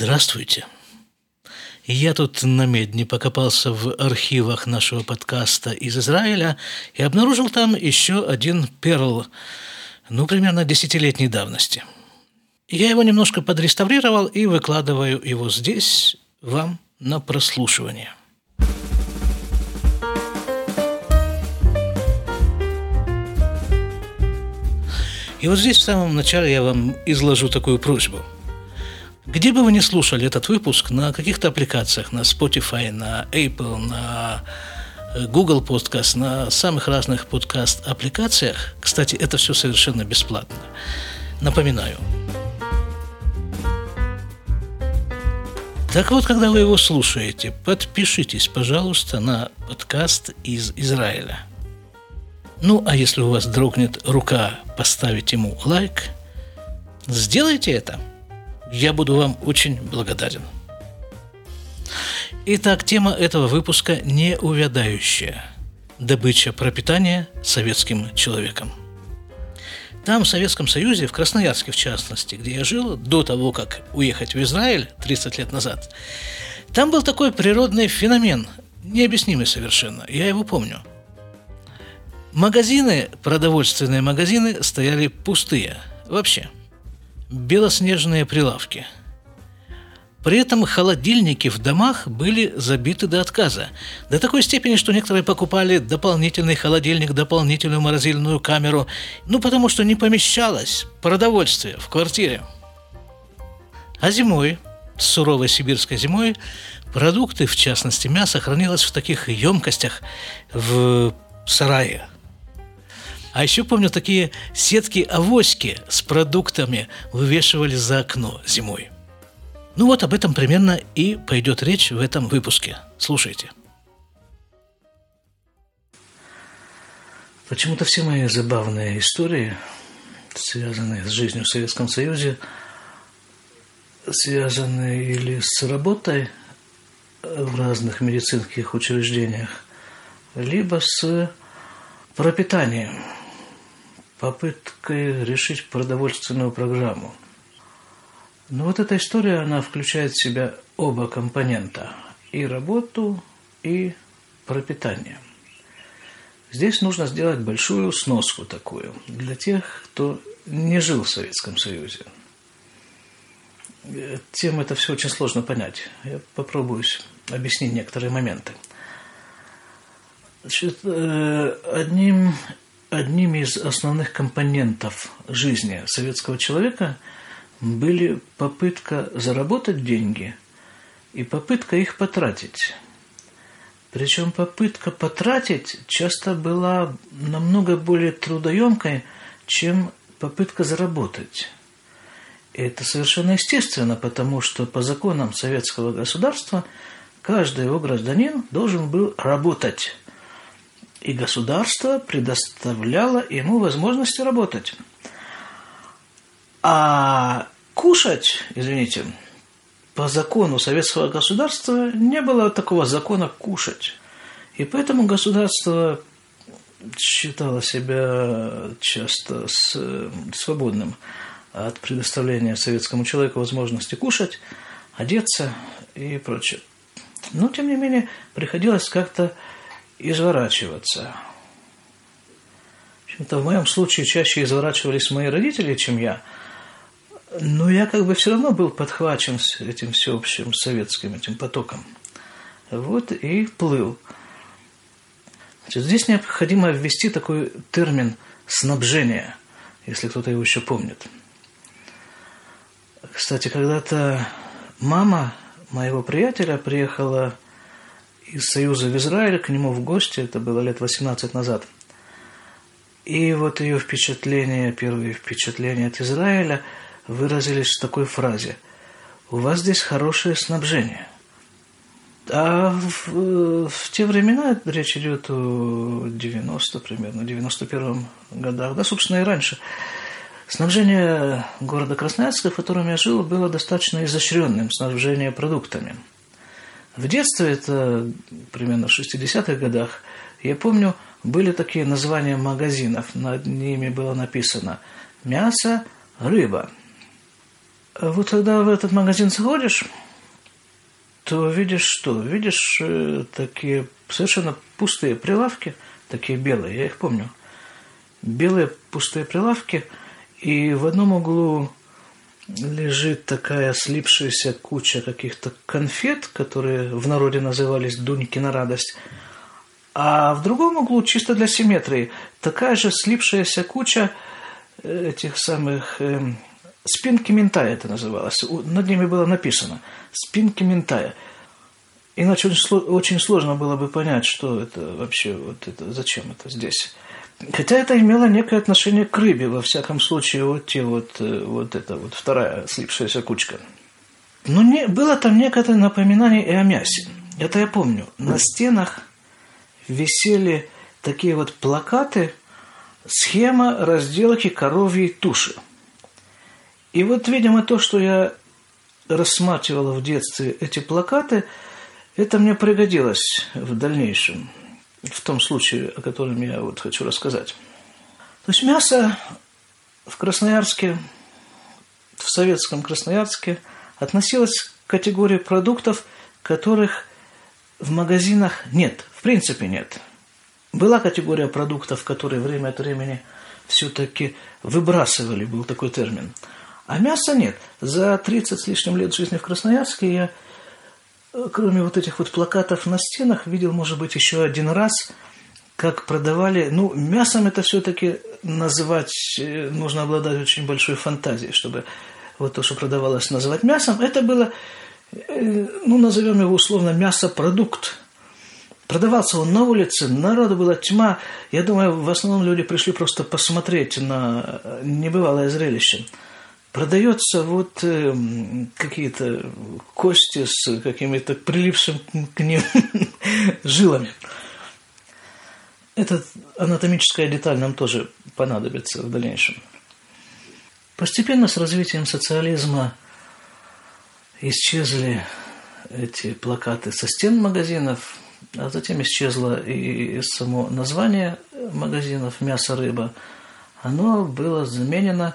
Здравствуйте. Я тут на медне покопался в архивах нашего подкаста из Израиля и обнаружил там еще один перл, ну, примерно десятилетней давности. Я его немножко подреставрировал и выкладываю его здесь вам на прослушивание. И вот здесь в самом начале я вам изложу такую просьбу – где бы вы ни слушали этот выпуск, на каких-то аппликациях, на Spotify, на Apple, на э, Google Podcast, на самых разных подкаст-аппликациях, кстати, это все совершенно бесплатно. Напоминаю. Так вот, когда вы его слушаете, подпишитесь, пожалуйста, на подкаст из Израиля. Ну, а если у вас дрогнет рука поставить ему лайк, сделайте это – я буду вам очень благодарен. Итак, тема этого выпуска неувядающая. Добыча пропитания советским человеком. Там, в Советском Союзе, в Красноярске в частности, где я жил до того, как уехать в Израиль 30 лет назад, там был такой природный феномен, необъяснимый совершенно, я его помню. Магазины, продовольственные магазины стояли пустые, вообще – белоснежные прилавки. При этом холодильники в домах были забиты до отказа. До такой степени, что некоторые покупали дополнительный холодильник, дополнительную морозильную камеру, ну потому что не помещалось продовольствие в квартире. А зимой, суровой сибирской зимой, продукты, в частности мясо, хранилось в таких емкостях в сарае – а еще помню такие сетки-авоськи с продуктами вывешивали за окно зимой. Ну вот об этом примерно и пойдет речь в этом выпуске. Слушайте. Почему-то все мои забавные истории, связанные с жизнью в Советском Союзе, связаны или с работой в разных медицинских учреждениях, либо с пропитанием – попыткой решить продовольственную программу. Но вот эта история, она включает в себя оба компонента – и работу, и пропитание. Здесь нужно сделать большую сноску такую для тех, кто не жил в Советском Союзе. Тем это все очень сложно понять. Я попробую объяснить некоторые моменты. Значит, э, одним одними из основных компонентов жизни советского человека были попытка заработать деньги и попытка их потратить. Причем попытка потратить часто была намного более трудоемкой, чем попытка заработать. И это совершенно естественно, потому что по законам советского государства каждый его гражданин должен был работать – и государство предоставляло ему возможности работать. А кушать, извините, по закону советского государства не было такого закона кушать. И поэтому государство считало себя часто свободным от предоставления советскому человеку возможности кушать, одеться и прочее. Но, тем не менее, приходилось как-то изворачиваться. В общем-то, в моем случае чаще изворачивались мои родители, чем я. Но я как бы все равно был подхвачен этим всеобщим советским этим потоком. Вот и плыл. Значит, здесь необходимо ввести такой термин «снабжение», если кто-то его еще помнит. Кстати, когда-то мама моего приятеля приехала из Союза в Израиль к нему в гости, это было лет 18 назад. И вот ее впечатления, первые впечатления от Израиля выразились в такой фразе. «У вас здесь хорошее снабжение». А в, в те времена, речь идет о 90 примерно, 91 годах, да, собственно, и раньше, снабжение города Красноярска, в котором я жил, было достаточно изощренным, снабжение продуктами – в детстве, это примерно в 60-х годах, я помню, были такие названия магазинов. Над ними было написано «мясо», «рыба». А вот когда в этот магазин заходишь, то видишь что? Видишь э, такие совершенно пустые прилавки, такие белые, я их помню. Белые пустые прилавки, и в одном углу лежит такая слипшаяся куча каких-то конфет, которые в народе назывались «дуньки на радость», а в другом углу, чисто для симметрии, такая же слипшаяся куча э, этих самых э, спинки ментая это называлось. Над ними было написано спинки ментая. Иначе очень сложно было бы понять, что это вообще, вот это, зачем это здесь. Хотя это имело некое отношение к рыбе, во всяком случае, вот те вот, э, вот это вот вторая слипшаяся кучка. Но не, было там некое напоминание и о мясе. Это я помню. На стенах висели такие вот плакаты, схема разделки коровьей туши. И вот, видимо, то, что я рассматривала в детстве эти плакаты, это мне пригодилось в дальнейшем, в том случае, о котором я вот хочу рассказать. То есть мясо в Красноярске, в советском Красноярске относилось к категории продуктов, которых в магазинах нет, в принципе нет. Была категория продуктов, которые время от времени все-таки выбрасывали, был такой термин. А мяса нет. За 30 с лишним лет жизни в Красноярске я, кроме вот этих вот плакатов на стенах, видел, может быть, еще один раз, как продавали... Ну, мясом это все-таки называть, э, нужно обладать очень большой фантазией, чтобы вот то, что продавалось, называть мясом. Это было Э, ну, назовем его условно, мясопродукт. Продавался он на улице, народу была тьма. Я думаю, в основном люди пришли просто посмотреть на небывалое зрелище. Продается вот э, какие-то кости с какими-то прилипшим к ним жилами. Эта анатомическая деталь нам тоже понадобится в дальнейшем. Постепенно с развитием социализма – исчезли эти плакаты со стен магазинов, а затем исчезло и само название магазинов «Мясо, рыба». Оно было заменено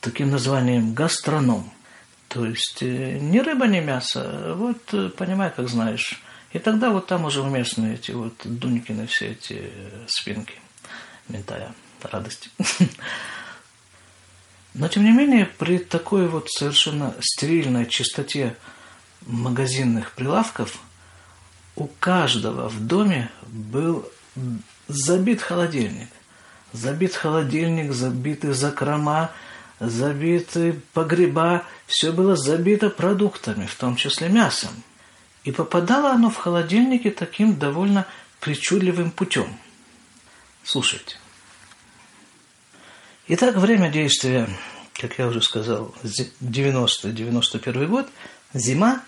таким названием «Гастроном». То есть э, ни рыба, ни мясо, вот э, понимай, как знаешь. И тогда вот там уже уместны эти вот Дунькины все эти э, спинки ментая радости. Но, тем не менее, при такой вот совершенно стерильной чистоте магазинных прилавков у каждого в доме был забит холодильник. Забит холодильник, забиты закрома, забиты погреба. Все было забито продуктами, в том числе мясом. И попадало оно в холодильники таким довольно причудливым путем. Слушайте. Итак, время действия, как я уже сказал, 90-91 год, зима,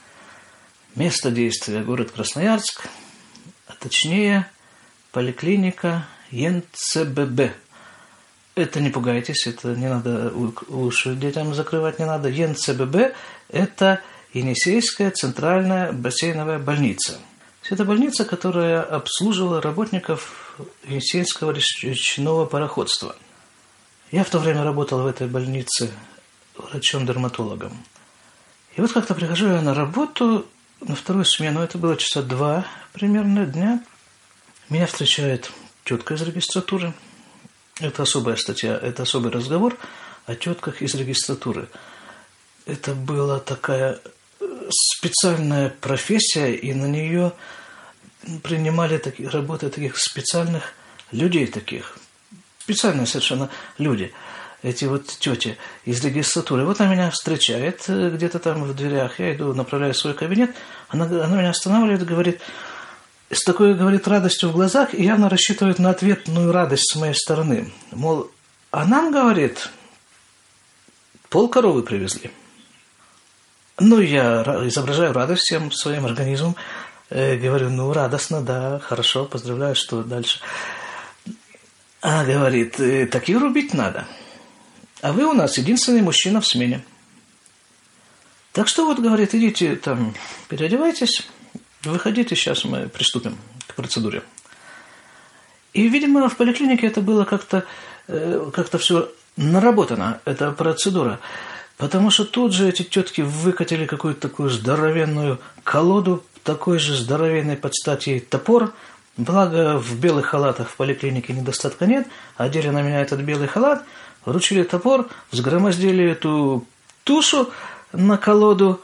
место действия город Красноярск, а точнее поликлиника ЕНЦББ. Это не пугайтесь, это не надо уши детям закрывать не надо. ЕНЦББ – это Енисейская центральная бассейновая больница. Это больница, которая обслуживала работников Енисейского речного пароходства – я в то время работал в этой больнице врачом-дерматологом. И вот как-то прихожу я на работу на вторую смену, это было часа два примерно дня. Меня встречает тетка из регистратуры. Это особая статья, это особый разговор о тетках из регистратуры. Это была такая э, специальная профессия, и на нее принимали такие, работы таких специальных людей таких специальные совершенно люди, эти вот тети из регистратуры. Вот она меня встречает э, где-то там в дверях, я иду, направляю в свой кабинет, она, она меня останавливает говорит, с такой, говорит, радостью в глазах, и явно рассчитывает на ответную радость с моей стороны. Мол, а нам, говорит, пол коровы привезли. Ну, я изображаю радость всем своим организмом, э, говорю, ну, радостно, да, хорошо, поздравляю, что дальше. А, говорит, «Э, такие рубить надо. А вы у нас единственный мужчина в смене. Так что вот, говорит, идите там, переодевайтесь, выходите, сейчас мы приступим к процедуре. И, видимо, в поликлинике это было как-то э, как все наработано, эта процедура. Потому что тут же эти тетки выкатили какую-то такую здоровенную колоду, такой же здоровенный под стать ей топор. Благо в белых халатах в поликлинике недостатка нет, одели на меня этот белый халат, вручили топор, взгромоздили эту тушу на колоду,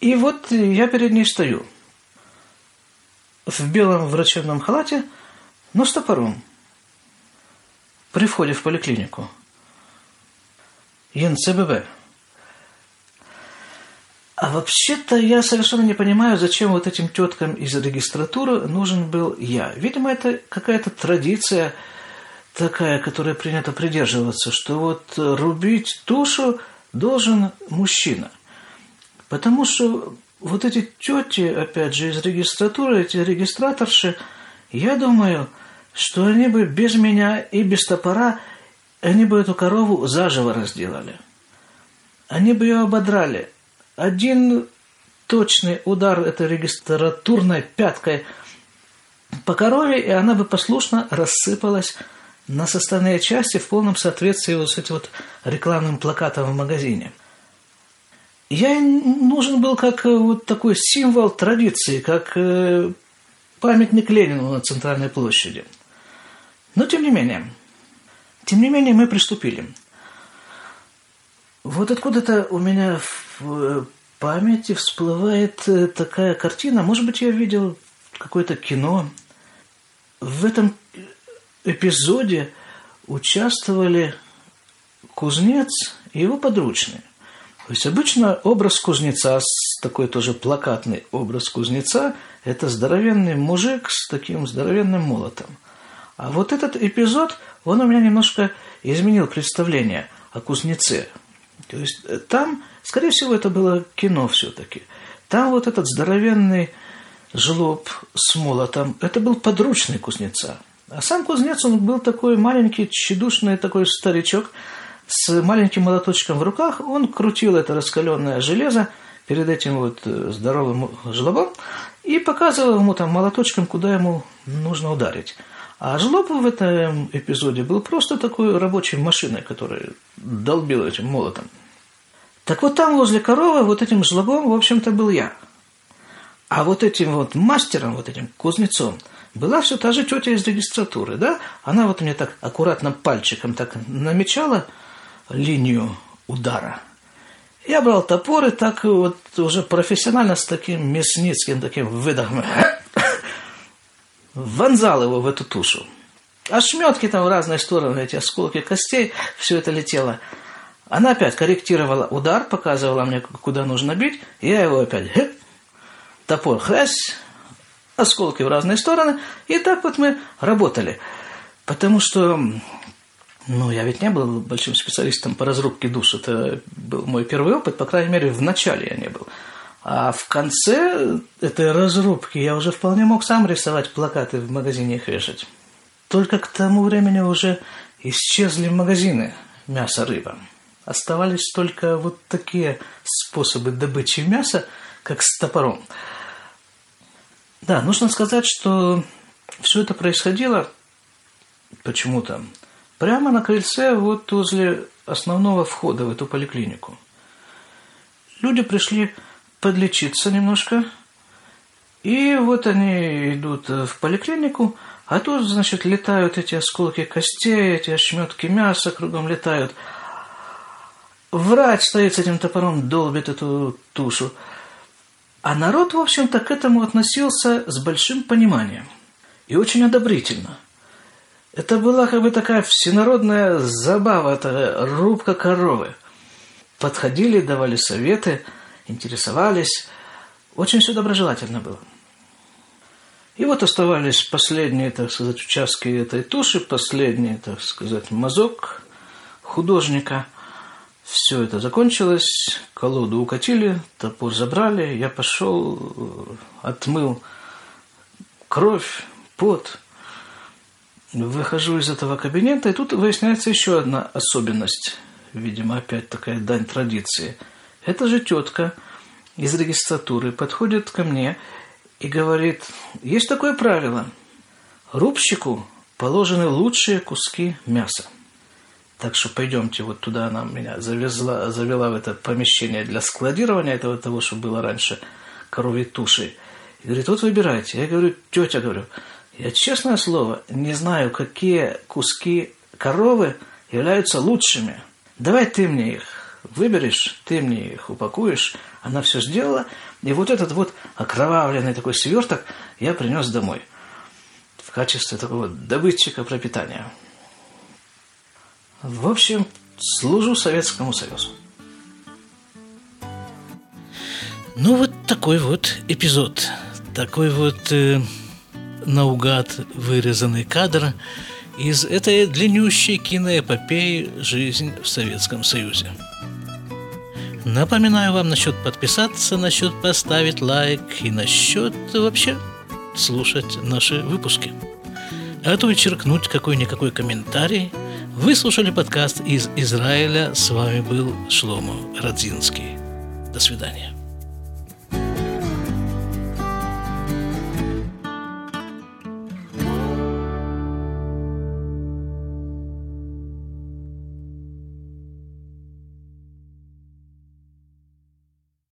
и вот я перед ней стою. В белом врачебном халате, но с топором. При входе в поликлинику. ЕНЦББ. А вообще-то я совершенно не понимаю, зачем вот этим теткам из регистратуры нужен был я. Видимо, это какая-то традиция такая, которая принято придерживаться, что вот рубить тушу должен мужчина. Потому что вот эти тети, опять же, из регистратуры, эти регистраторши, я думаю, что они бы без меня и без топора, они бы эту корову заживо разделали. Они бы ее ободрали – один точный удар этой регистратурной пяткой по корове, и она бы послушно рассыпалась на составные части в полном соответствии вот с этим вот рекламным плакатом в магазине. Я нужен был как э, вот такой символ традиции, как э, памятник Ленину на центральной площади. Но тем не менее, тем не менее мы приступили. Вот откуда-то у меня в э, памяти всплывает такая картина. Может быть, я видел какое-то кино. В этом эпизоде участвовали кузнец и его подручные. То есть обычно образ кузнеца, такой тоже плакатный образ кузнеца, это здоровенный мужик с таким здоровенным молотом. А вот этот эпизод, он у меня немножко изменил представление о кузнеце. То есть э, там Скорее всего, это было кино все-таки. Там вот этот здоровенный жлоб с молотом, это был подручный кузнеца. А сам кузнец, он был такой маленький, тщедушный такой старичок с маленьким молоточком в руках. Он крутил это раскаленное железо перед этим вот э, здоровым жлобом и показывал ему там молоточком, куда ему нужно ударить. А жлоб в этом эпизоде был просто такой рабочей машиной, которая долбила этим молотом. Так вот там возле коровы вот этим жлобом, в общем-то, был я. А вот этим вот мастером, вот этим кузнецом, была все та же тетя из регистратуры, да? Она вот мне так аккуратно пальчиком так намечала линию удара. Я брал топор и так вот уже профессионально с таким мясницким таким выдохом вонзал его в эту тушу. А шметки там в разные стороны, эти осколки костей, все это летело – она опять корректировала удар, показывала мне, куда нужно бить. Я его опять топор хрясь, осколки в разные стороны. И так вот мы работали. Потому что, ну, я ведь не был большим специалистом по разрубке душ. Это был мой первый опыт, по крайней мере, в начале я не был. А в конце этой разрубки я уже вполне мог сам рисовать плакаты в магазине их вешать. Только к тому времени уже исчезли магазины мясо-рыба. Оставались только вот такие способы добычи мяса, как с топором. Да, нужно сказать, что все это происходило почему-то прямо на крыльце вот возле основного входа в эту поликлинику. Люди пришли подлечиться немножко, и вот они идут в поликлинику, а тут, значит, летают эти осколки костей, эти ошметки мяса кругом летают – Врач стоит с этим топором, долбит эту тушу. А народ, в общем-то, к этому относился с большим пониманием и очень одобрительно. Это была как бы такая всенародная забава, это рубка коровы. Подходили, давали советы, интересовались. Очень все доброжелательно было. И вот оставались последние, так сказать, участки этой туши, последний, так сказать, мазок художника – все это закончилось, колоду укатили, топор забрали, я пошел, отмыл кровь, пот. Выхожу из этого кабинета, и тут выясняется еще одна особенность, видимо, опять такая дань традиции. Эта же тетка из регистратуры подходит ко мне и говорит, есть такое правило, рубщику положены лучшие куски мяса. Так что пойдемте вот туда, она меня завезла, завела в это помещение для складирования этого того, что было раньше коровьей туши. И говорит, вот выбирайте. Я говорю, тетя, говорю, я, честное слово, не знаю, какие куски коровы являются лучшими. Давай ты мне их выберешь, ты мне их упакуешь. Она все сделала. И вот этот вот окровавленный такой сверток я принес домой в качестве такого добытчика пропитания. В общем, служу Советскому Союзу. Ну, вот такой вот эпизод. Такой вот э, наугад вырезанный кадр из этой длиннющей киноэпопеи «Жизнь в Советском Союзе». Напоминаю вам насчет подписаться, насчет поставить лайк и насчет вообще слушать наши выпуски. А то и черкнуть какой-никакой комментарий. Вы слушали подкаст из Израиля. С вами был Шломо Радзинский. До свидания.